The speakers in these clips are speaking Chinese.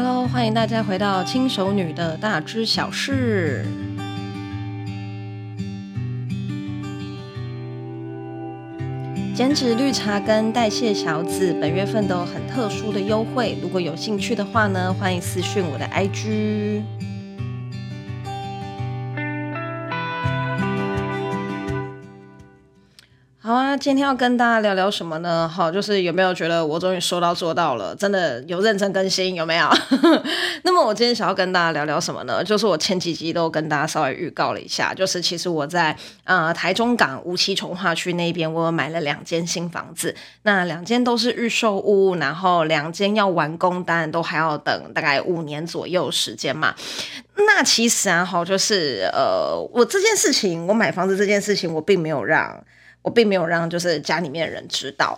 Hello，欢迎大家回到轻熟女的大知小事。减脂绿茶跟代谢小子本月份都有很特殊的优惠，如果有兴趣的话呢，欢迎私讯我的 IG。好啊，今天要跟大家聊聊什么呢？好，就是有没有觉得我终于说到做到了，真的有认真更新，有没有？那么我今天想要跟大家聊聊什么呢？就是我前几集都跟大家稍微预告了一下，就是其实我在呃台中港梧栖重化区那边，我买了两间新房子，那两间都是预售屋，然后两间要完工，当然都还要等大概五年左右时间嘛。那其实啊，好，就是呃，我这件事情，我买房子这件事情，我并没有让。我并没有让就是家里面人知道，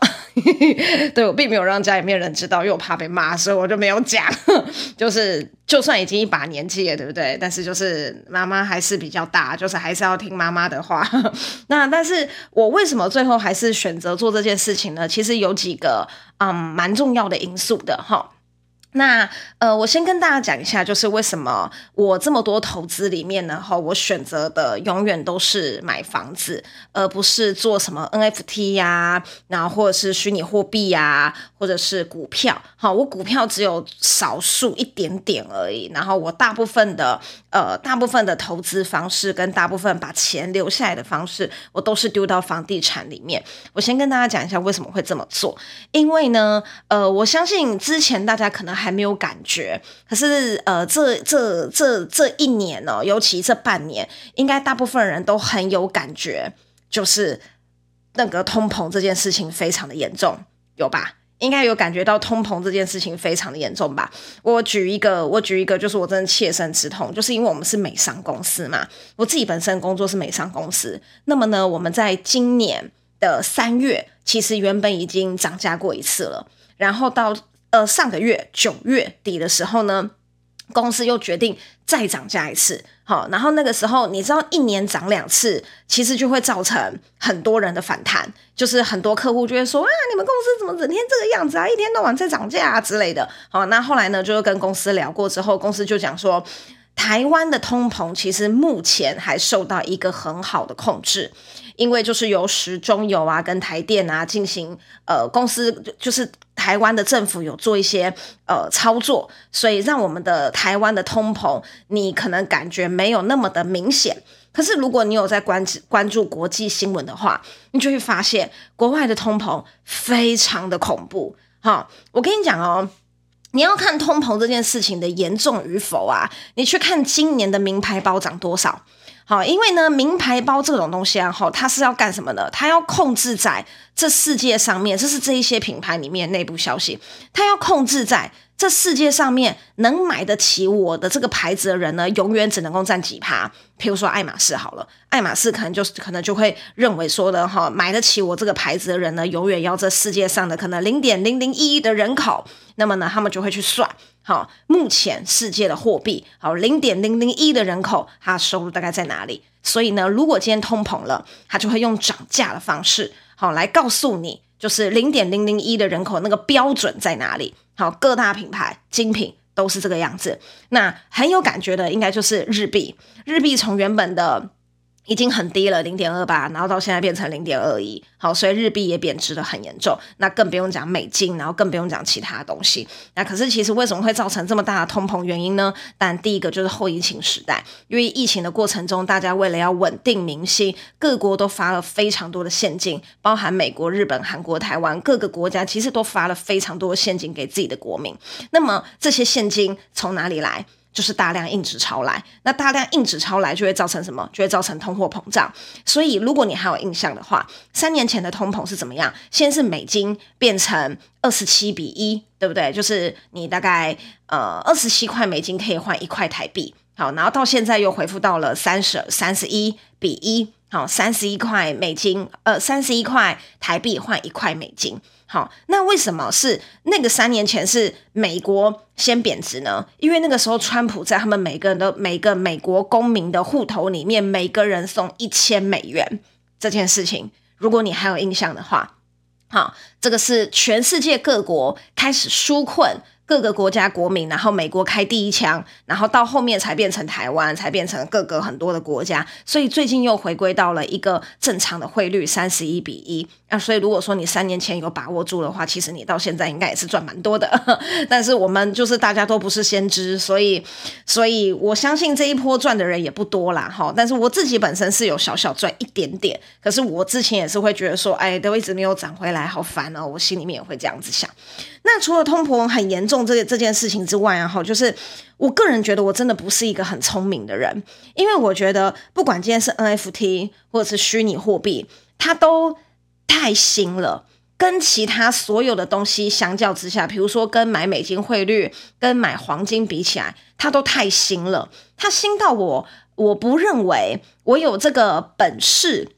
对，我并没有让家里面人知道，因为我怕被骂，所以我就没有讲。就是就算已经一把年纪了，对不对？但是就是妈妈还是比较大，就是还是要听妈妈的话。那但是我为什么最后还是选择做这件事情呢？其实有几个嗯蛮重要的因素的哈。那呃，我先跟大家讲一下，就是为什么我这么多投资里面呢，哈，我选择的永远都是买房子，而不是做什么 NFT 呀、然后或者是虚拟货币呀，或者是股票。好，我股票只有少数一点点而已，然后我大部分的呃，大部分的投资方式跟大部分把钱留下来的方式，我都是丢到房地产里面。我先跟大家讲一下为什么会这么做，因为呢，呃，我相信之前大家可能。还没有感觉，可是呃，这这这这一年呢、尤其这半年，应该大部分人都很有感觉，就是那个通膨这件事情非常的严重，有吧？应该有感觉到通膨这件事情非常的严重吧？我举一个，我举一个，就是我真的切身之痛，就是因为我们是美商公司嘛，我自己本身工作是美商公司，那么呢，我们在今年的三月，其实原本已经涨价过一次了，然后到。呃，上个月九月底的时候呢，公司又决定再涨价一次，好，然后那个时候你知道一年涨两次，其实就会造成很多人的反弹，就是很多客户就会说啊，你们公司怎么整天这个样子啊，一天到晚在涨价啊之类的，好，那后来呢，就是跟公司聊过之后，公司就讲说，台湾的通膨其实目前还受到一个很好的控制。因为就是由十中油啊跟台电啊进行呃公司就是台湾的政府有做一些呃操作，所以让我们的台湾的通膨你可能感觉没有那么的明显。可是如果你有在关注关注国际新闻的话，你就会发现国外的通膨非常的恐怖。哈，我跟你讲哦，你要看通膨这件事情的严重与否啊，你去看今年的名牌包涨多少。好，因为呢，名牌包这种东西啊，哈，它是要干什么的？它要控制在这世界上面，这是这一些品牌里面内部消息，它要控制在这世界上面能买得起我的这个牌子的人呢，永远只能够占几趴。譬如说爱马仕好了，爱马仕可能就是可能就会认为说的哈，买得起我这个牌子的人呢，永远要这世界上的可能零点零零一的人口。那么呢，他们就会去算，好，目前世界的货币，好，零点零零一的人口，他收入大概在哪里？所以呢，如果今天通膨了，他就会用涨价的方式，好，来告诉你，就是零点零零一的人口那个标准在哪里？好，各大品牌精品都是这个样子。那很有感觉的，应该就是日币，日币从原本的。已经很低了，零点二八，然后到现在变成零点二一，好，所以日币也贬值得很严重。那更不用讲美金，然后更不用讲其他东西。那可是其实为什么会造成这么大的通膨原因呢？但第一个就是后疫情时代，因为疫情的过程中，大家为了要稳定民心，各国都发了非常多的现金，包含美国、日本、韩国、台湾各个国家，其实都发了非常多的现金给自己的国民。那么这些现金从哪里来？就是大量硬纸钞来，那大量硬纸钞来就会造成什么？就会造成通货膨胀。所以如果你还有印象的话，三年前的通膨是怎么样？先是美金变成二十七比一，对不对？就是你大概呃二十七块美金可以换一块台币，好，然后到现在又恢复到了三十三十一比一，好，三十一块美金，呃，三十一块台币换一块美金。好，那为什么是那个三年前是美国先贬值呢？因为那个时候川普在他们每个人的每个美国公民的户头里面，每个人送一千美元这件事情，如果你还有印象的话，好，这个是全世界各国开始纾困。各个国家国民，然后美国开第一枪，然后到后面才变成台湾，才变成各个很多的国家，所以最近又回归到了一个正常的汇率三十一比一。那所以如果说你三年前有把握住的话，其实你到现在应该也是赚蛮多的。但是我们就是大家都不是先知，所以所以我相信这一波赚的人也不多啦哈。但是我自己本身是有小小赚一点点，可是我之前也是会觉得说，哎，都一直没有涨回来，好烦哦，我心里面也会这样子想。那除了通膨很严重这个这件事情之外啊，哈，就是我个人觉得我真的不是一个很聪明的人，因为我觉得不管今天是 NFT 或者是虚拟货币，它都太新了，跟其他所有的东西相较之下，比如说跟买美金汇率、跟买黄金比起来，它都太新了。它新到我，我不认为我有这个本事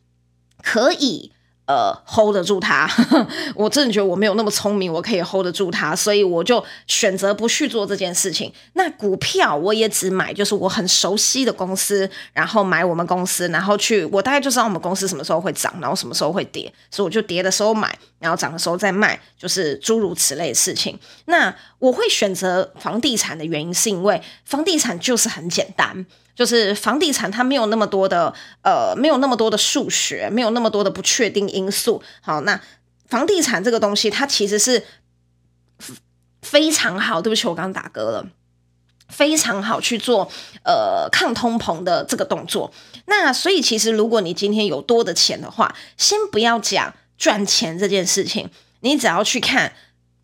可以。呃，hold 得住它，我真的觉得我没有那么聪明，我可以 hold 得住它，所以我就选择不去做这件事情。那股票我也只买，就是我很熟悉的公司，然后买我们公司，然后去，我大概就知道我们公司什么时候会涨，然后什么时候会跌，所以我就跌的时候买，然后涨的时候再卖，就是诸如此类的事情。那我会选择房地产的原因，是因为房地产就是很简单。就是房地产，它没有那么多的呃，没有那么多的数学，没有那么多的不确定因素。好，那房地产这个东西，它其实是非常好。对不起，我刚刚打嗝了，非常好去做呃抗通膨的这个动作。那所以，其实如果你今天有多的钱的话，先不要讲赚钱这件事情，你只要去看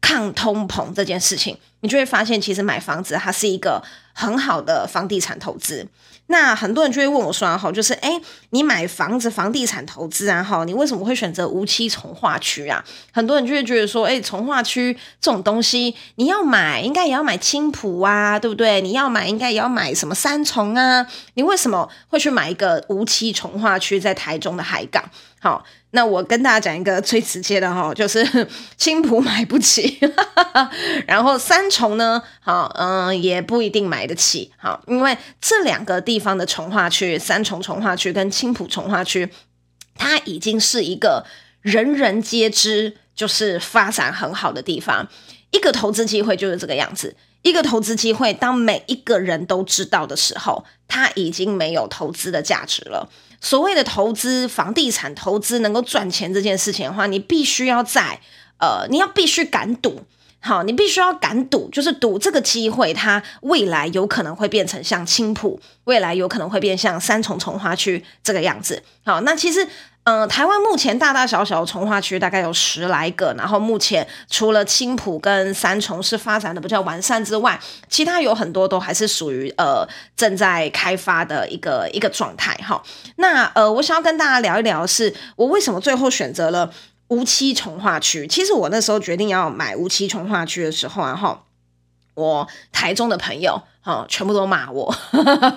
抗通膨这件事情，你就会发现，其实买房子它是一个。很好的房地产投资，那很多人就会问我说：“哈，就是诶，你买房子、房地产投资啊，哈，你为什么会选择无期重划区啊？”很多人就会觉得说：“诶，重划区这种东西，你要买，应该也要买青埔啊，对不对？你要买，应该也要买什么三重啊？你为什么会去买一个无期重划区在台中的海港？”好。那我跟大家讲一个最直接的哈，就是 青浦买不起，然后三重呢，好，嗯，也不一定买得起，好，因为这两个地方的重划区，三重重化区跟青浦重划区，它已经是一个人人皆知，就是发展很好的地方，一个投资机会就是这个样子。一个投资机会，当每一个人都知道的时候，它已经没有投资的价值了。所谓的投资房地产投资能够赚钱这件事情的话，你必须要在呃，你要必须敢赌，好，你必须要敢赌，就是赌这个机会，它未来有可能会变成像青浦，未来有可能会变像三重重花区这个样子。好，那其实。嗯、台湾目前大大小小的重划区大概有十来个，然后目前除了青埔跟三重是发展的比较完善之外，其他有很多都还是属于呃正在开发的一个一个状态哈。那呃，我想要跟大家聊一聊是，我为什么最后选择了无期重划区？其实我那时候决定要买无期重划区的时候啊，哈，我台中的朋友。哦，全部都骂我，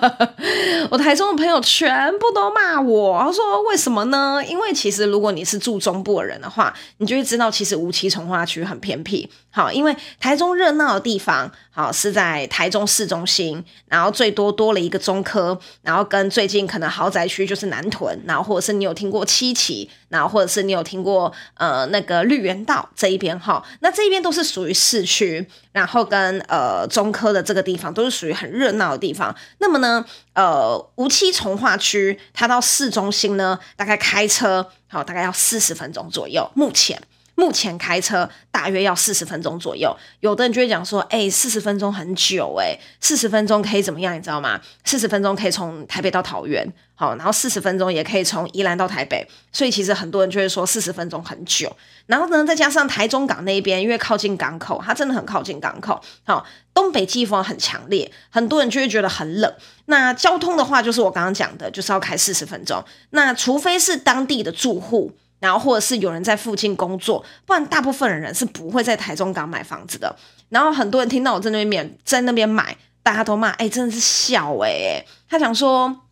我台中的朋友全部都骂我。他说：“为什么呢？因为其实如果你是住中部的人的话，你就会知道，其实无期从化区很偏僻。好，因为台中热闹的地方，好是在台中市中心，然后最多多了一个中科，然后跟最近可能豪宅区就是南屯，然后或者是你有听过七期，然后或者是你有听过呃那个绿园道这一边哈，那这一边都是属于市区，然后跟呃中科的这个地方都是。属于很热闹的地方，那么呢，呃，无期从化区，它到市中心呢，大概开车好，大概要四十分钟左右。目前。目前开车大约要四十分钟左右，有的人就会讲说，哎、欸，四十分钟很久、欸，哎，四十分钟可以怎么样？你知道吗？四十分钟可以从台北到桃园，好，然后四十分钟也可以从宜兰到台北，所以其实很多人就会说四十分钟很久。然后呢，再加上台中港那边，因为靠近港口，它真的很靠近港口，好，东北季风很强烈，很多人就会觉得很冷。那交通的话，就是我刚刚讲的，就是要开四十分钟。那除非是当地的住户。然后或者是有人在附近工作，不然大部分的人是不会在台中港买房子的。然后很多人听到我在那边在那边买，大家都骂，哎，真的是笑哎。他想说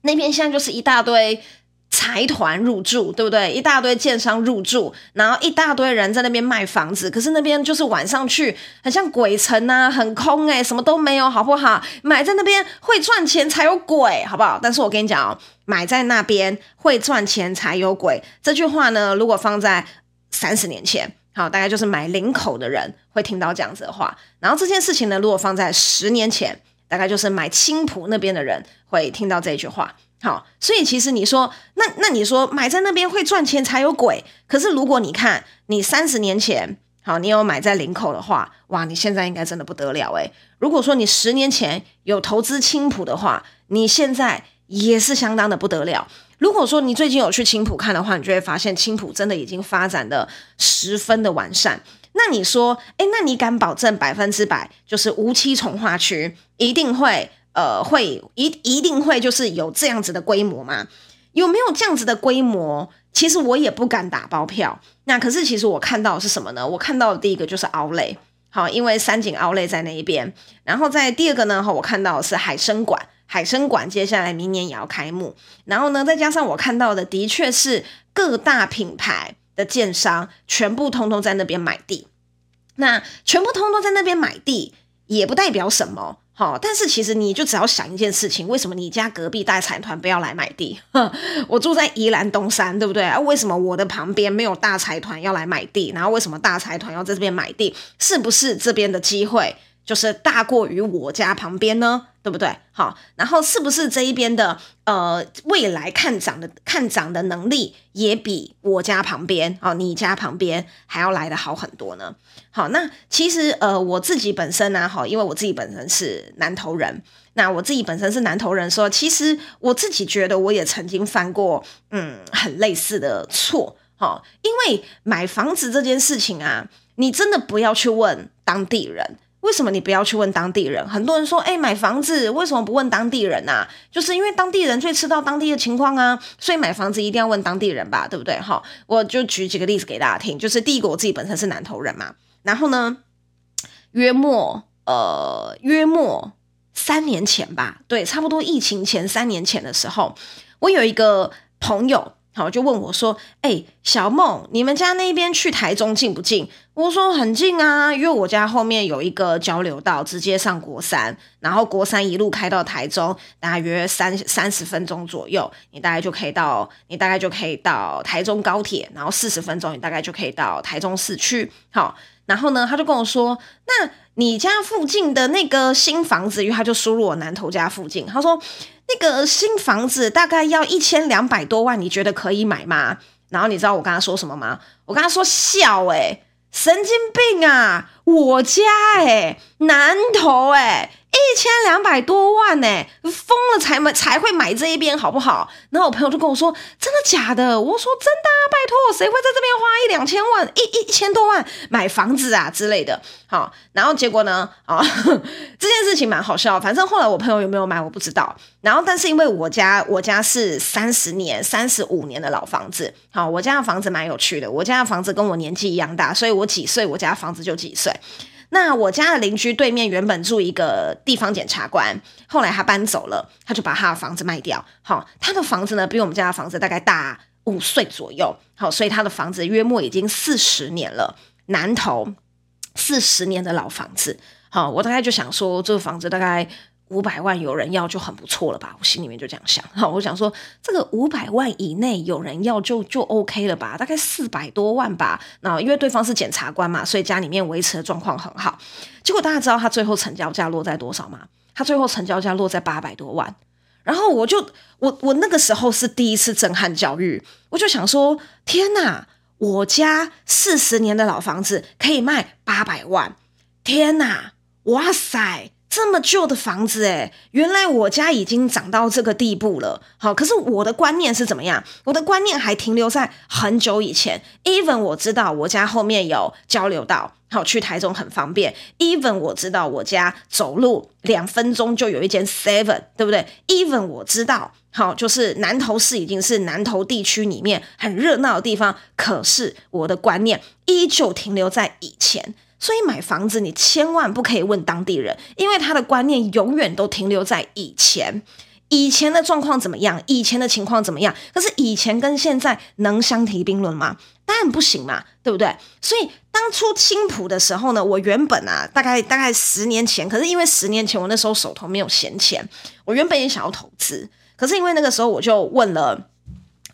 那边现在就是一大堆财团入驻，对不对？一大堆建商入驻，然后一大堆人在那边卖房子。可是那边就是晚上去，很像鬼城啊，很空哎，什么都没有，好不好？买在那边会赚钱才有鬼，好不好？但是我跟你讲哦。买在那边会赚钱才有鬼，这句话呢，如果放在三十年前，好，大概就是买林口的人会听到这样子的话。然后这件事情呢，如果放在十年前，大概就是买青埔那边的人会听到这句话。好，所以其实你说，那那你说买在那边会赚钱才有鬼。可是如果你看你三十年前，好，你有买在林口的话，哇，你现在应该真的不得了诶。如果说你十年前有投资青埔的话，你现在也是相当的不得了。如果说你最近有去青埔看的话，你就会发现青埔真的已经发展的十分的完善。那你说，诶，那你敢保证百分之百就是无期重划区一定会？呃，会一一定会就是有这样子的规模吗？有没有这样子的规模？其实我也不敢打包票。那可是其实我看到的是什么呢？我看到的第一个就是奥莱，好，因为三井奥莱在那一边。然后在第二个呢，哈，我看到的是海参馆，海参馆接下来明年也要开幕。然后呢，再加上我看到的，的确是各大品牌的建商全部通通在那边买地。那全部通通在那边买地，也不代表什么。哦，但是其实你就只要想一件事情，为什么你家隔壁大财团不要来买地？我住在宜兰东山，对不对啊？为什么我的旁边没有大财团要来买地？然后为什么大财团要在这边买地？是不是这边的机会就是大过于我家旁边呢？对不对？好，然后是不是这一边的呃未来看涨的看涨的能力也比我家旁边哦，你家旁边还要来得好很多呢？好，那其实呃我自己本身呢、啊，好，因为我自己本身是南投人，那我自己本身是南投人说，说其实我自己觉得我也曾经犯过嗯很类似的错，好，因为买房子这件事情啊，你真的不要去问当地人。为什么你不要去问当地人？很多人说，哎，买房子为什么不问当地人啊？就是因为当地人最知道当地的情况啊，所以买房子一定要问当地人吧，对不对？哈，我就举几个例子给大家听。就是第一个，我自己本身是南投人嘛，然后呢，约莫呃约莫三年前吧，对，差不多疫情前三年前的时候，我有一个朋友。好，就问我说：“哎、小梦，你们家那边去台中近不近？”我说：“很近啊，因为我家后面有一个交流道，直接上国三，然后国三一路开到台中，大约三三十分钟左右，你大概就可以到，你大概就可以到台中高铁，然后四十分钟，你大概就可以到台中市区。好，然后呢，他就跟我说：‘那你家附近的那个新房子，因为他就输入我南头家附近，他说。’那个新房子大概要一千两百多万，你觉得可以买吗？然后你知道我跟他说什么吗？我跟他说笑诶、神经病啊！我家诶、欸，南投诶、欸。一千两百多万呢，疯了才买才会买这一边，好不好？然后我朋友就跟我说：“真的假的？”我说：“真的啊，拜托，谁会在这边花一两千万、一一千多万买房子啊之类的？”好，然后结果呢？啊，这件事情蛮好笑。反正后来我朋友有没有买，我不知道。然后，但是因为我家我家是三十年、三十五年的老房子，好，我家的房子蛮有趣的。我家的房子跟我年纪一样大，所以我几岁，我家房子就几岁。那我家的邻居对面原本住一个地方检察官，后来他搬走了，他就把他的房子卖掉。好，他的房子呢比我们家的房子大概大五岁左右。好，所以他的房子约莫已经四十年了，南投四十年的老房子。好，我大概就想说，这个房子大概。五百万有人要就很不错了吧？我心里面就这样想。好，我想说这个五百万以内有人要就就 OK 了吧？大概四百多万吧。那因为对方是检察官嘛，所以家里面维持的状况很好。结果大家知道他最后成交价落在多少吗？他最后成交价落在八百多万。然后我就我我那个时候是第一次震撼教育，我就想说天哪，我家四十年的老房子可以卖八百万，天哪，哇塞！这么旧的房子，诶，原来我家已经涨到这个地步了。好，可是我的观念是怎么样？我的观念还停留在很久以前。Even 我知道我家后面有交流道，好，去台中很方便。Even 我知道我家走路两分钟就有一间 Seven，对不对？Even 我知道，好，就是南投市已经是南投地区里面很热闹的地方。可是我的观念依旧停留在以前。所以买房子，你千万不可以问当地人，因为他的观念永远都停留在以前。以前的状况怎么样？以前的情况怎么样？可是以前跟现在能相提并论吗？当然不行嘛，对不对？所以当初青埔的时候呢，我原本啊，大概大概十年前，可是因为十年前我那时候手头没有闲钱，我原本也想要投资，可是因为那个时候我就问了。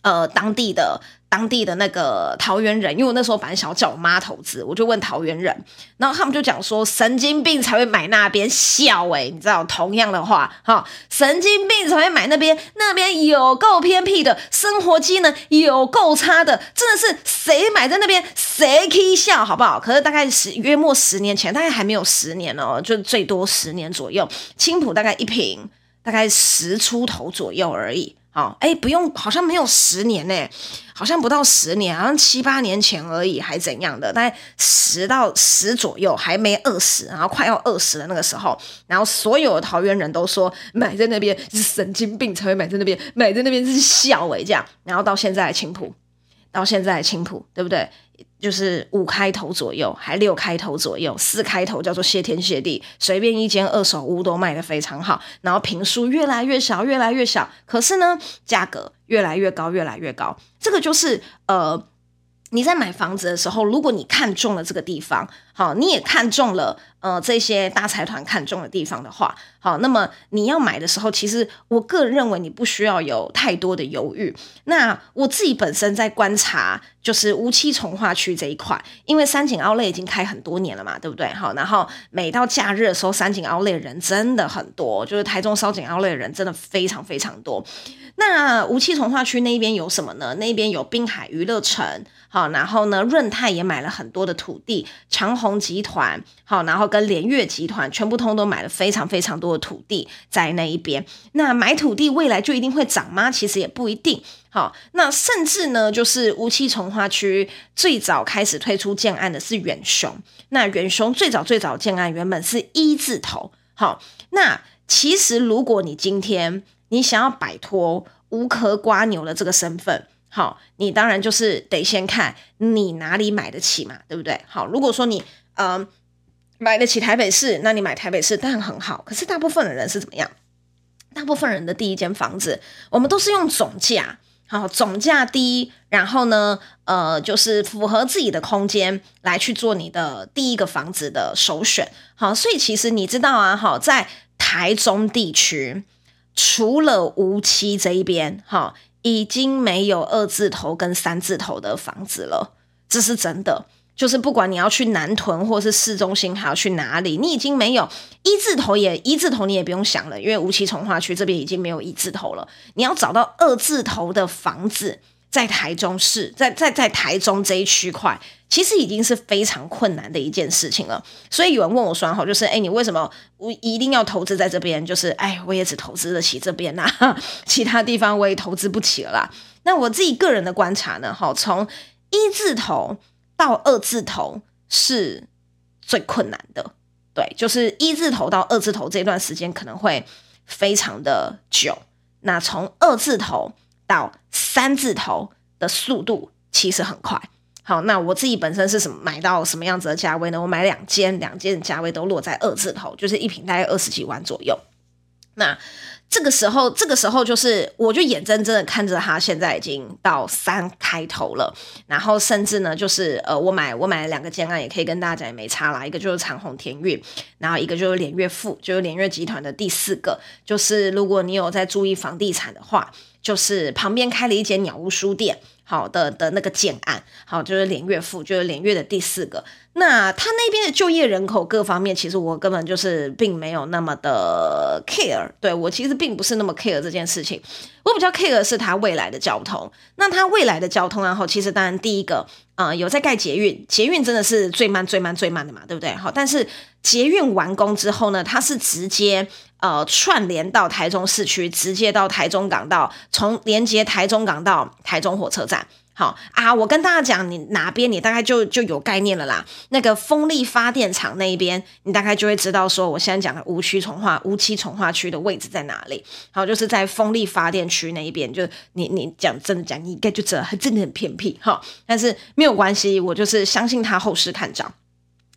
呃，当地的当地的那个桃园人，因为我那时候本来想要叫我妈投资，我就问桃园人，然后他们就讲说神经病才会买那边笑诶、你知道同样的话哈，神经病才会买那边，那边有够偏僻的，生活机能有够差的，真的是谁买在那边谁可以笑好不好？可是大概十约莫十年前，大概还没有十年哦，就最多十年左右，青浦大概一坪大概十出头左右而已。哦，哎，不用，好像没有十年呢，好像不到十年，好像七八年前而已，还怎样的？大概十到十左右，还没二十，然后快要二十的那个时候，然后所有的桃园人都说买在那边是神经病才会买在那边，买在那边是笑诶，这样，然后到现在青埔，到现在青浦，对不对？就是五开头左右，还六开头左右，四开头叫做谢天谢地，随便一间二手屋都卖得非常好，然后坪数越来越小，越来越小，可是呢，价格越来越高，越来越高，这个就是呃。你在买房子的时候，如果你看中了这个地方，好，你也看中了呃这些大财团看中的地方的话，好，那么你要买的时候，其实我个人认为你不需要有太多的犹豫。那我自己本身在观察，就是梧栖重划区这一块，因为三井奥莱已经开很多年了嘛，对不对？好，然后每到假日的时候，三井奥莱人真的很多，就是台中烧井奥莱人真的非常非常多。那梧栖重划区那边有什么呢？那边有滨海娱乐城，好，然后呢，润泰也买了很多的土地，长虹集团，好，然后跟联越集团，全部通都买了非常非常多的土地在那一边。那买土地未来就一定会涨吗？其实也不一定。好，那甚至呢，就是梧栖重划区最早开始推出建案的是远雄，那远雄最早最早建案原本是一字头。好，那其实如果你今天你想要摆脱无壳瓜牛的这个身份，好，你当然就是得先看你哪里买得起嘛，对不对？好，如果说你呃买得起台北市，那你买台北市当然很好。可是大部分的人是怎么样？大部分人的第一间房子，我们都是用总价，好，总价低，然后呢，呃，就是符合自己的空间来去做你的第一个房子的首选。好，所以其实你知道啊，好，在台中地区。除了梧栖这一边，哈，已经没有二字头跟三字头的房子了，这是真的。就是不管你要去南屯或是市中心，还要去哪里，你已经没有一字头也一字头，你也不用想了，因为吴奇从化区这边已经没有一字头了。你要找到二字头的房子，在台中市，在在在台中这一区块。其实已经是非常困难的一件事情了，所以有人问我说：“哈，就是哎，你为什么我一定要投资在这边？就是哎，我也只投资得起这边呐，其他地方我也投资不起了啦。”那我自己个人的观察呢，哈，从一字头到二字头是最困难的，对，就是一字头到二字头这段时间可能会非常的久。那从二字头到三字头的速度其实很快。好，那我自己本身是什么买到什么样子的价位呢？我买两间，两间的价位都落在二字头，就是一瓶大概二十几万左右。那这个时候，这个时候就是，我就眼睁睁的看着它现在已经到三开头了。然后甚至呢，就是呃，我买我买了两个建案，也可以跟大家讲也没差啦。一个就是长虹天运，然后一个就是联悦富，就是联悦集团的第四个。就是如果你有在注意房地产的话，就是旁边开了一间鸟屋书店。好的的那个建案，好，就是连月富，就是连月的第四个。那他那边的就业人口各方面，其实我根本就是并没有那么的 care。对，我其实并不是那么 care 这件事情，我比较 care 是他未来的交通。那他未来的交通，然后其实当然第一个，呃，有在盖捷运，捷运真的是最慢、最慢、最慢的嘛，对不对？好，但是捷运完工之后呢，它是直接呃串联到台中市区，直接到台中港道，从连接台中港到台中火车站。好啊，我跟大家讲，你哪边你大概就就有概念了啦。那个风力发电厂那一边，你大概就会知道说，我现在讲的无区重化、无期重化区的位置在哪里。好，就是在风力发电区那一边，就你你讲真的讲，你应该就知道，真的很偏僻。哈，但是没有关系，我就是相信他后市看涨。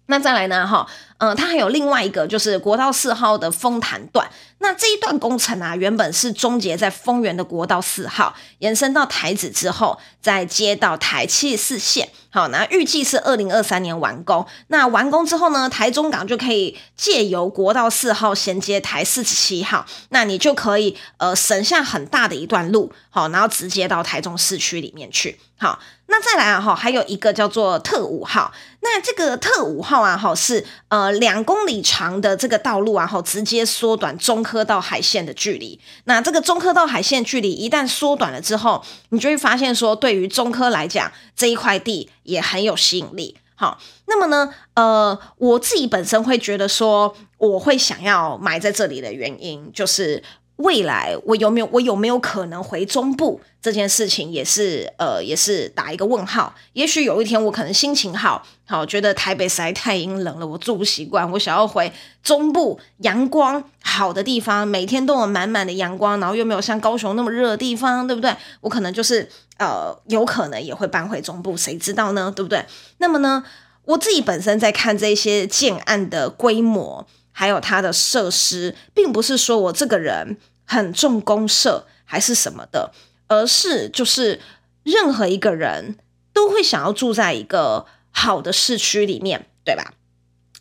那再来呢？哈，嗯，它还有另外一个，就是国道四号的丰潭段。那这一段工程啊，原本是终结在丰原的国道四号，延伸到台子之后，再接到台七四线。好，那预计是二零二三年完工。那完工之后呢，台中港就可以借由国道四号衔接台四十七号，那你就可以呃省下很大的一段路，好，然后直接到台中市区里面去。好，那再来啊哈，还有一个叫做特五号。那这个特五号啊，哈是呃两公里长的这个道路啊，哈直接缩短中科到海线的距离。那这个中科到海线距离一旦缩短了之后，你就会发现说，对于中科来讲，这一块地也很有吸引力。好，那么呢，呃，我自己本身会觉得说，我会想要买在这里的原因就是。未来我有没有我有没有可能回中部这件事情也是呃也是打一个问号。也许有一天我可能心情好，好觉得台北实在太阴冷了，我住不习惯，我想要回中部阳光好的地方，每天都有满满的阳光，然后又没有像高雄那么热的地方，对不对？我可能就是呃有可能也会搬回中部，谁知道呢？对不对？那么呢，我自己本身在看这些建案的规模，还有它的设施，并不是说我这个人。很重公设还是什么的，而是就是任何一个人都会想要住在一个好的市区里面，对吧？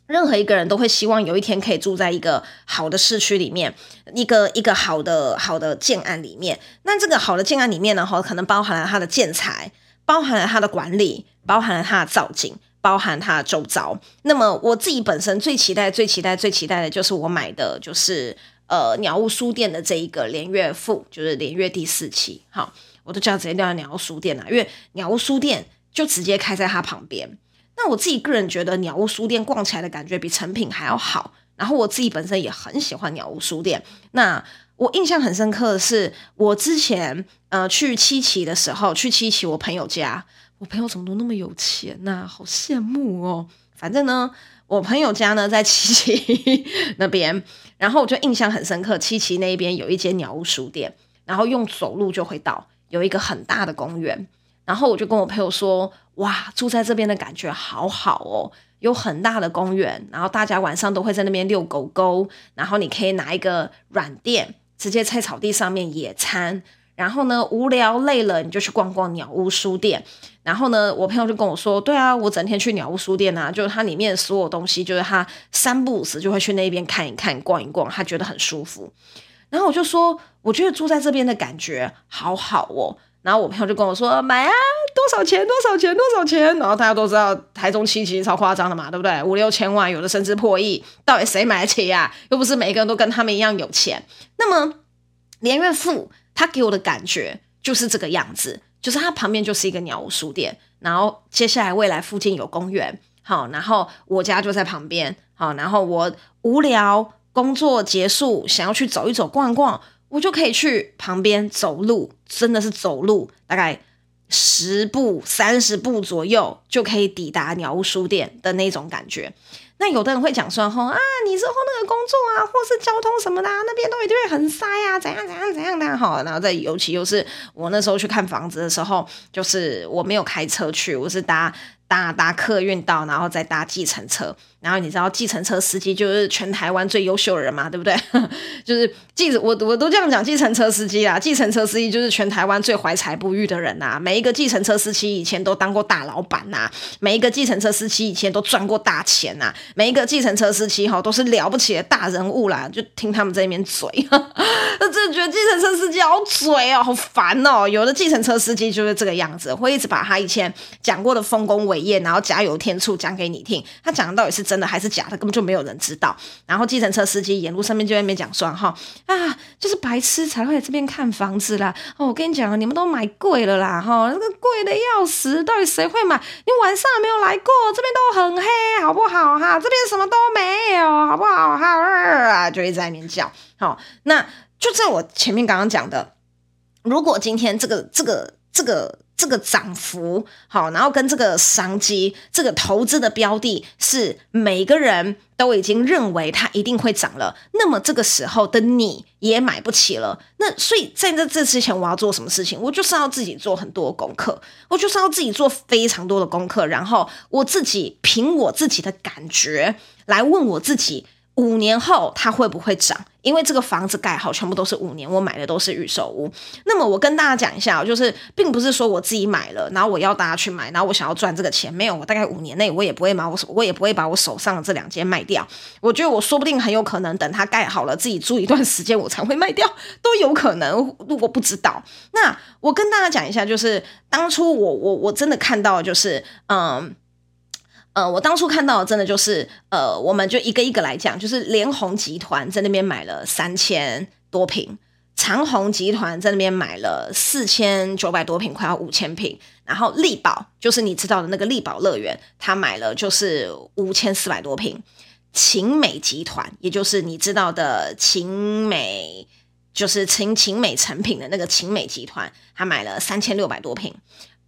任何一个人都会希望有一天可以住在一个好的市区里面，一个一个好的好的建案里面。那这个好的建案里面呢，哈，可能包含了它的建材，包含了它的管理，包含了它的造景，包含它的周遭。那么我自己本身最期待、最期待、最期待的就是我买的就是。呃，鸟屋书店的这一个连月赋，就是连月第四期，好，我都叫直接叫鸟屋书店了，因为鸟屋书店就直接开在它旁边。那我自己个人觉得鸟屋书店逛起来的感觉比成品还要好，然后我自己本身也很喜欢鸟屋书店。那我印象很深刻的是，我之前呃去七期的时候，去七期我朋友家，我朋友怎么都那么有钱呐、好羡慕哦。反正呢。我朋友家呢在七七 那边，然后我就印象很深刻。七七那边有一间鸟屋书店，然后用走路就会到，有一个很大的公园。然后我就跟我朋友说：“哇，住在这边的感觉好好哦，有很大的公园，然后大家晚上都会在那边遛狗狗，然后你可以拿一个软垫，直接在草地上面野餐。”然后呢，无聊累了，你就去逛逛鸟屋书店。然后呢，我朋友就跟我说：“对啊，我整天去鸟屋书店啊，就是它里面所有东西，就是他三不五时就会去那边看一看、逛一逛，他觉得很舒服。”然后我就说：“我觉得住在这边的感觉好好哦。”然后我朋友就跟我说：“买啊，多少钱？多少钱？多少钱？”然后大家都知道台中七期超夸张的嘛，对不对？五六千万，有的甚至破亿，到底谁买得起呀？又不是每一个人都跟他们一样有钱。那么连岳父。他给我的感觉就是这个样子，就是他旁边就是一个鸟屋书店，然后接下来未来附近有公园，好，然后我家就在旁边，好，然后我无聊工作结束想要去走一走逛逛，我就可以去旁边走路，真的是走路，大概十步三十步左右就可以抵达鸟屋书店的那种感觉。那有的人会讲说，吼啊，你之后那个工作啊，或是交通什么的，啊，那边都一定会很塞啊，怎样怎样怎样的，好，然后再尤其又是我那时候去看房子的时候，就是我没有开车去，我是搭。搭搭客运到，然后再搭计程车，然后你知道计程车司机就是全台湾最优秀的人嘛，对不对？就是计我我都这样讲，计程车司机啊，计程车司机就是全台湾最怀才不遇的人呐、每一个计程车司机以前都当过大老板呐、每一个计程车司机以前都赚过大钱呐、每一个计程车司机哈都是了不起的大人物啦。就听他们在那边嘴，那真的觉得计程车司机好嘴哦，好烦哦。有的计程车司机就是这个样子，会一直把他以前讲过的丰功伟业，然后加油添醋讲给你听，他讲的到底是真的还是假的，根本就没有人知道。然后计程车司机沿路上面就在那边讲说哈啊，就是白痴才会来这边看房子啦。哦，我跟你讲，你们都买贵了啦哈，那个贵的要死，到底谁会买？你晚上没有来过，这边都很黑，好不好哈？这边什么都没有，好不好哈？啊，就一直在那边叫。好，那就在我前面刚刚讲的，如果今天这个这个这个。这个涨幅好，然后跟这个商机，这个投资的标的是每个人都已经认为它一定会涨了，那么这个时候的你也买不起了。那所以在这这之前，我要做什么事情？我就是要自己做很多功课，我就是要自己做非常多的功课，然后我自己凭我自己的感觉来问我自己。五年后它会不会涨？因为这个房子盖好，全部都是五年，我买的都是预售屋。那么我跟大家讲一下，就是并不是说我自己买了，然后我要大家去买，然后我想要赚这个钱，没有，我大概五年内我也不会把我手，我也不会把我手上的这两间卖掉。我觉得我说不定很有可能等它盖好了，自己住一段时间，我才会卖掉，都有可能。如果不知道。那我跟大家讲一下，就是当初我我我真的看到，就是嗯。呃，我当初看到真的就是，呃，我们就一个一个来讲，就是联鸿集团在那边买了三千多坪，长虹集团在那边买了四千九百多坪，快要五千坪，然后力宝就是你知道的那个力宝乐园，他买了就是五千四百多坪，勤美集团，也就是你知道的勤美，就是勤勤美成品的那个勤美集团，他买了三千六百多坪。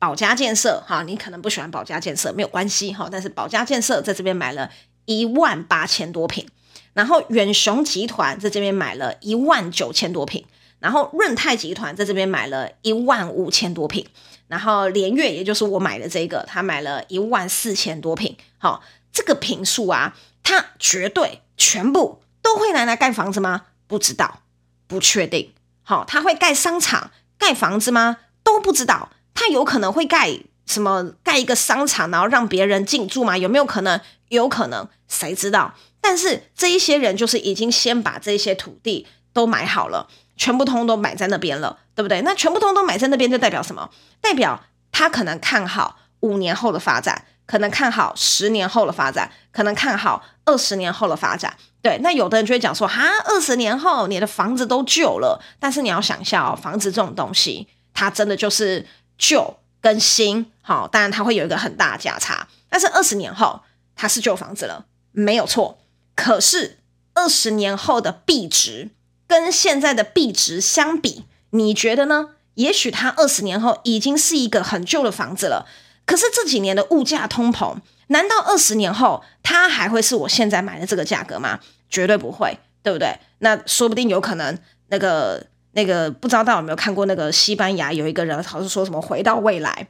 保家建设哈，你可能不喜欢保家建设没有关系哈，但是保家建设在这边买了一万八千多平，然后远雄集团在这边买了一万九千多平，然后润泰集团在这边买了一万五千多平，然后联越也就是我买的这个，他买了一万四千多平，好，这个平数啊，它绝对全部都会拿来盖房子吗？不知道，不确定，好，他会盖商场、盖房子吗？都不知道。他有可能会盖什么？盖一个商场，然后让别人进驻吗？有没有可能？有可能，谁知道？但是这一些人就是已经先把这些土地都买好了，全部通都买在那边了，对不对？那全部通都买在那边，就代表什么？代表他可能看好五年后的发展，可能看好十年后的发展，可能看好二十年后的发展。对，那有的人就会讲说，哈，二十年后你的房子都旧了。但是你要想一下哦，房子这种东西，它真的就是。旧跟新，好，当然它会有一个很大的价差。但是二十年后它是旧房子了，没有错。可是二十年后的币值跟现在的币值相比，你觉得呢？也许它二十年后已经是一个很旧的房子了。可是这几年的物价通膨，难道二十年后它还会是我现在买的这个价格吗？绝对不会，对不对？那说不定有可能那个。那个不知道大家有没有看过那个西班牙有一个人，好像说什么回到未来，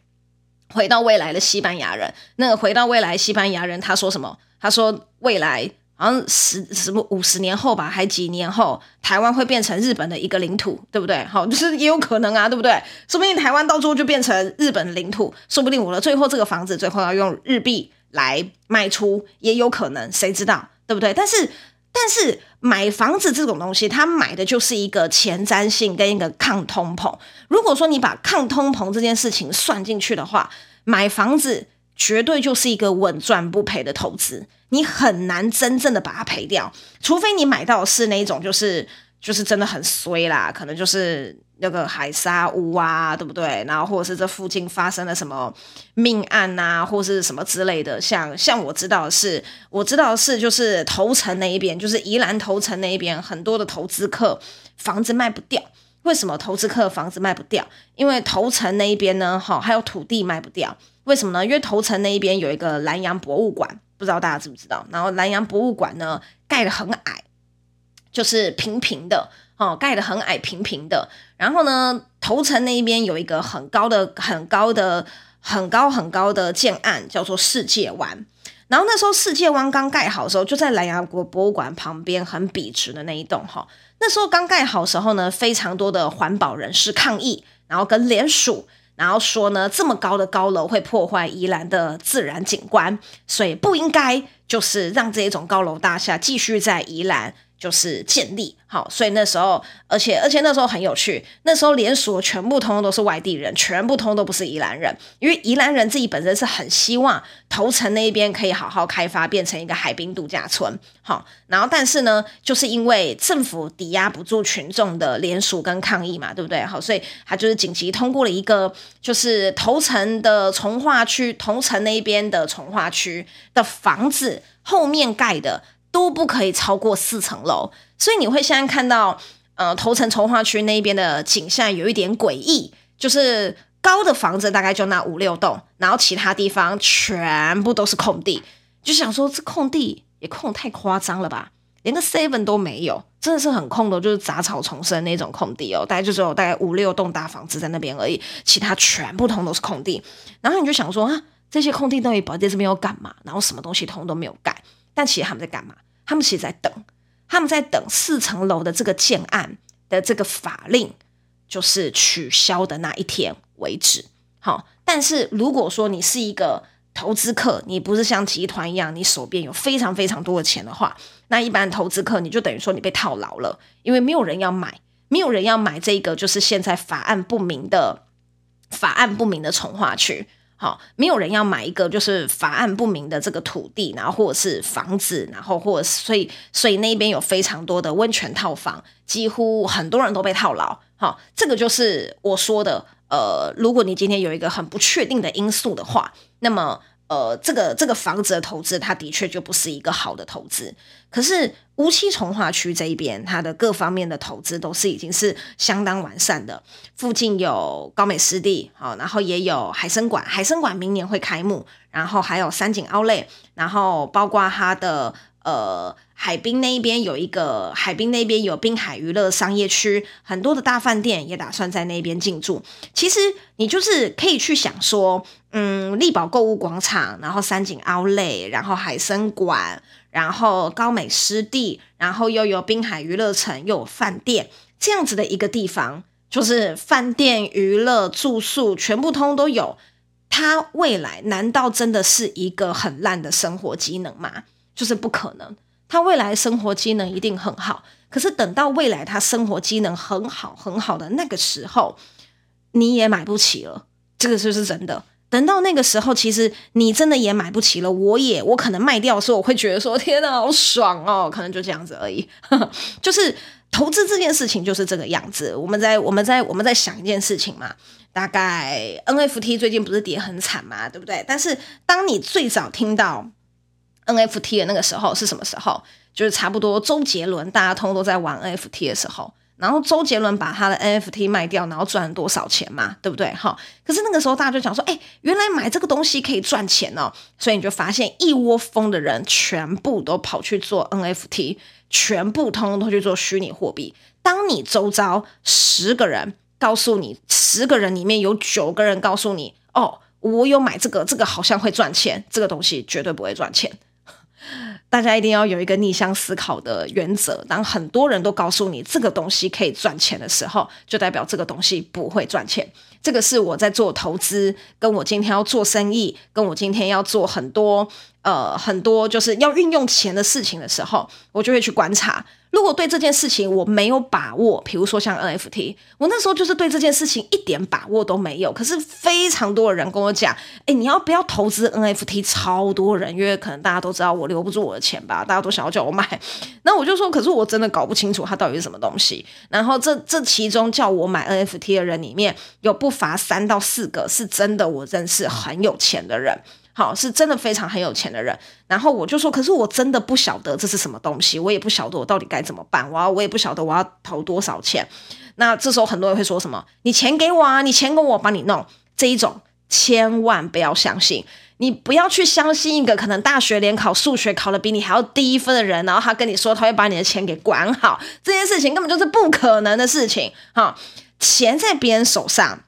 回到未来的西班牙人。那个回到未来西班牙人他说什么？他说未来好像十什么五十年后吧，还几年后，台湾会变成日本的一个领土，对不对？好，就是也有可能啊，对不对？说不定台湾到最后就变成日本的领土，说不定我的最后这个房子最后要用日币来卖出，也有可能，谁知道，对不对？但是。但是买房子这种东西，他买的就是一个前瞻性跟一个抗通膨。如果说你把抗通膨这件事情算进去的话，买房子绝对就是一个稳赚不赔的投资，你很难真正的把它赔掉，除非你买到是那一种就是就是真的很衰啦，可能就是。那个海沙屋啊，对不对？然后或者是这附近发生了什么命案啊，或是什么之类的。像像我知道的是，我知道是，就是头城那一边，就是宜兰头城那一边，很多的投资客房子卖不掉。为什么投资客房子卖不掉？因为头城那一边呢，哈，还有土地卖不掉。为什么呢？因为头城那一边有一个兰阳博物馆，不知道大家知不知道？然后兰阳博物馆呢，盖得很矮，就是平平的。哦，盖得很矮，平平的。然后呢，头城那一边有一个很高的、很高的、很高很高的建案，叫做世界湾。然后那时候世界湾刚盖好的时候，就在蓝牙国博物馆旁边，很笔直的那一栋。哈，那时候刚盖好的时候呢，非常多的环保人士抗议，然后跟联署，然后说呢，这么高的高楼会破坏宜兰的自然景观，所以不应该就是让这一种高楼大厦继续在宜兰。就是建立好，所以那时候，而且而且那时候很有趣，那时候连署全部通通都是外地人，全部通通都不是宜兰人，因为宜兰人自己本身是很希望头城那一边可以好好开发，变成一个海滨度假村，好，然后但是呢，就是因为政府抵押不住群众的连署跟抗议嘛，对不对？好，所以他就是紧急通过了一个，就是头城的从化区，头城那一边的从化区的房子后面盖的。都不可以超过四层楼，所以你会现在看到，呃，头城重划区那边的景象有一点诡异，就是高的房子大概就那五六栋，然后其他地方全部都是空地，就想说这空地也空太夸张了吧，连个 seven 都没有，真的是很空的，就是杂草丛生那种空地哦，大概就只有大概五六栋大房子在那边而已，其他全部通都是空地，然后你就想说啊，这些空地到底摆在这边要干嘛？然后什么东西通都没有盖。但其实他们在干嘛？他们其实在等，他们在等四层楼的这个建案的这个法令就是取消的那一天为止。好，但是如果说你是一个投资客，你不是像集团一样，你手边有非常非常多的钱的话，那一般投资客你就等于说你被套牢了，因为没有人要买，没有人要买这个就是现在法案不明的法案不明的从化区。好，没有人要买一个就是法案不明的这个土地，然后或者是房子，然后或者所以所以那边有非常多的温泉套房，几乎很多人都被套牢。好，这个就是我说的，呃，如果你今天有一个很不确定的因素的话，那么。呃，这个这个房子的投资，它的确就不是一个好的投资。可是乌溪从化区这一边，它的各方面的投资都是已经是相当完善的。附近有高美湿地，好，然后也有海生馆，海生馆明年会开幕，然后还有三井奥莱，然后包括它的。呃，海滨那一边有一个海滨那边有滨海娱乐商业区，很多的大饭店也打算在那边进驻。其实你就是可以去想说，嗯，力宝购物广场，然后三井奥莱，然后海生馆，然后高美湿地，然后又有滨海娱乐城，又有饭店，这样子的一个地方，就是饭店、娱乐、住宿全部通都有。它未来难道真的是一个很烂的生活机能吗？就是不可能，他未来生活机能一定很好，可是等到未来他生活机能很好很好的那个时候，你也买不起了，这个就是真的。等到那个时候，其实你真的也买不起了，我也我可能卖掉的时候，我会觉得说天哪，好爽哦，可能就这样子而已。就是投资这件事情就是这个样子。我们在我们在我们在想一件事情嘛，大概 NFT 最近不是跌很惨嘛，对不对？但是当你最早听到。NFT 的那个时候是什么时候？就是差不多周杰伦大家通都在玩 NFT 的时候，然后周杰伦把他的 NFT 卖掉，然后赚了多少钱嘛？对不对？哈，可是那个时候大家就讲说，哎，原来买这个东西可以赚钱哦，所以你就发现一窝蜂的人全部都跑去做 NFT，全部通通都去做虚拟货币。当你周遭十个人告诉你，十个人里面有九个人告诉你，哦，我有买这个，这个好像会赚钱，这个东西绝对不会赚钱。大家一定要有一个逆向思考的原则。当很多人都告诉你这个东西可以赚钱的时候，就代表这个东西不会赚钱。这个是我在做投资，跟我今天要做生意，跟我今天要做很多呃很多就是要运用钱的事情的时候，我就会去观察。如果对这件事情我没有把握，比如说像 NFT，我那时候就是对这件事情一点把握都没有。可是非常多的人跟我讲，哎，你要不要投资 NFT？超多人，因为可能大家都知道我留不住我的钱吧，大家都想要叫我买。那我就说，可是我真的搞不清楚它到底是什么东西。然后这这其中叫我买 NFT 的人里面有不乏三到四个是真的我认识很有钱的人。好，是真的非常很有钱的人，然后我就说，可是我真的不晓得这是什么东西，我也不晓得我到底该怎么办，我要我也不晓得我要投多少钱。那这时候很多人会说什么？你钱给我啊，你钱给我，我帮你弄。这一种千万不要相信，你不要去相信一个可能大学联考数学考得比你还要低分的人，然后他跟你说他会把你的钱给管好，这件事情根本就是不可能的事情。哈，钱在别人手上，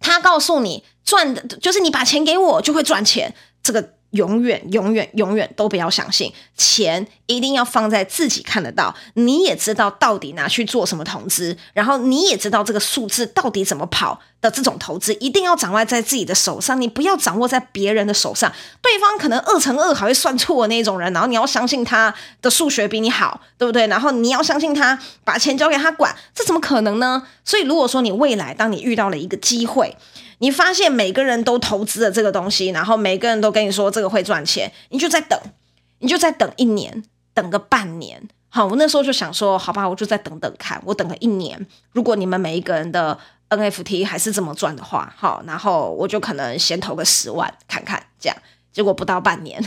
他告诉你。赚的就是你把钱给我就会赚钱，这个永远永远永远都不要相信。钱一定要放在自己看得到，你也知道到底拿去做什么投资，然后你也知道这个数字到底怎么跑的这种投资，一定要掌握在自己的手上，你不要掌握在别人的手上。对方可能二乘二还会算错的那种人，然后你要相信他的数学比你好，对不对？然后你要相信他把钱交给他管，这怎么可能呢？所以如果说你未来当你遇到了一个机会，你发现每个人都投资了这个东西，然后每个人都跟你说这个会赚钱，你就在等，你就再等一年，等个半年。好，我那时候就想说，好吧，我就再等等看，我等了一年。如果你们每一个人的 NFT 还是这么赚的话，好，然后我就可能先投个十万看看，这样。结果不到半年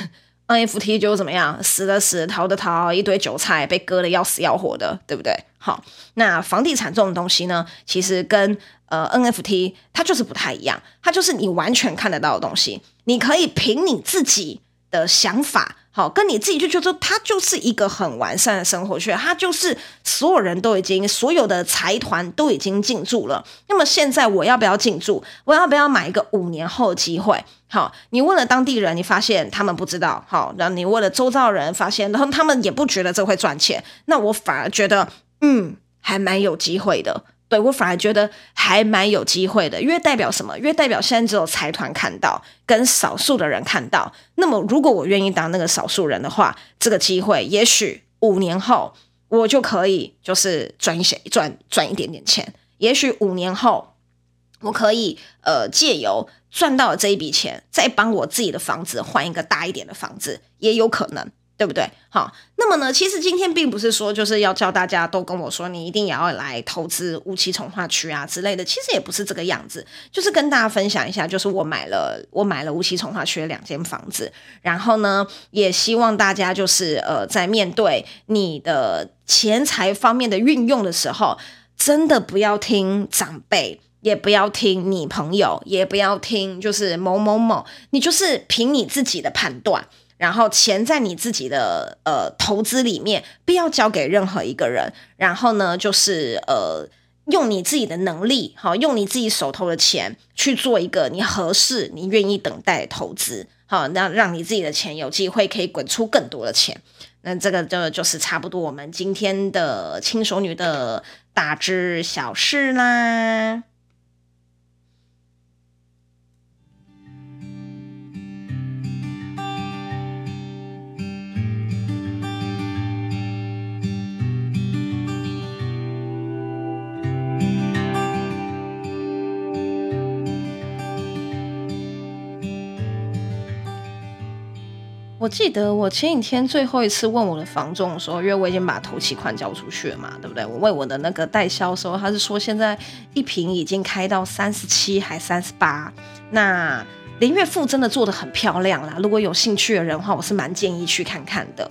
，NFT 就怎么样，死的死，逃的逃，一堆韭菜被割得要死要活的，对不对？好，那房地产这种东西呢，其实跟呃，NFT 它就是不太一样，它就是你完全看得到的东西，你可以凭你自己的想法。好，跟你自己就觉得它就是一个很完善的生活圈，它就是所有人都已经，所有的财团都已经进驻了。那么现在我要不要进驻？我要不要买一个五年后机会？好，你问了当地人，你发现他们不知道。好，然后你问了周遭人，发现然后他们也不觉得这会赚钱。那我反而觉得，嗯，还蛮有机会的。对，我反而觉得还蛮有机会的，因为代表什么？因为代表现在只有财团看到，跟少数的人看到。那么，如果我愿意当那个少数人的话，这个机会也许五年后我就可以就是赚一些赚赚一点点钱。也许五年后我可以呃借由赚到了这一笔钱，再帮我自己的房子换一个大一点的房子，也有可能。对不对？好，那么呢，其实今天并不是说就是要叫大家都跟我说你一定也要来投资乌七重划区啊之类的，其实也不是这个样子，就是跟大家分享一下，就是我买了我买了乌七重划区的两间房子，然后呢，也希望大家就是呃，在面对你的钱财方面的运用的时候，真的不要听长辈，也不要听你朋友，也不要听就是某某某，你就是凭你自己的判断。然后钱在你自己的呃投资里面，不要交给任何一个人。然后呢，就是呃用你自己的能力，好，用你自己手头的钱去做一个你合适、你愿意等待投资，好，那让你自己的钱有机会可以滚出更多的钱。那这个就就是差不多我们今天的轻熟女的大致小事啦。我记得我前几天最后一次问我的房仲的时候，因为我已经把头期款交出去了嘛，对不对？我问我的那个代销售，他是说现在一瓶已经开到三十七还三十八，那林月富真的做得很漂亮啦。如果有兴趣的人的话，我是蛮建议去看看的。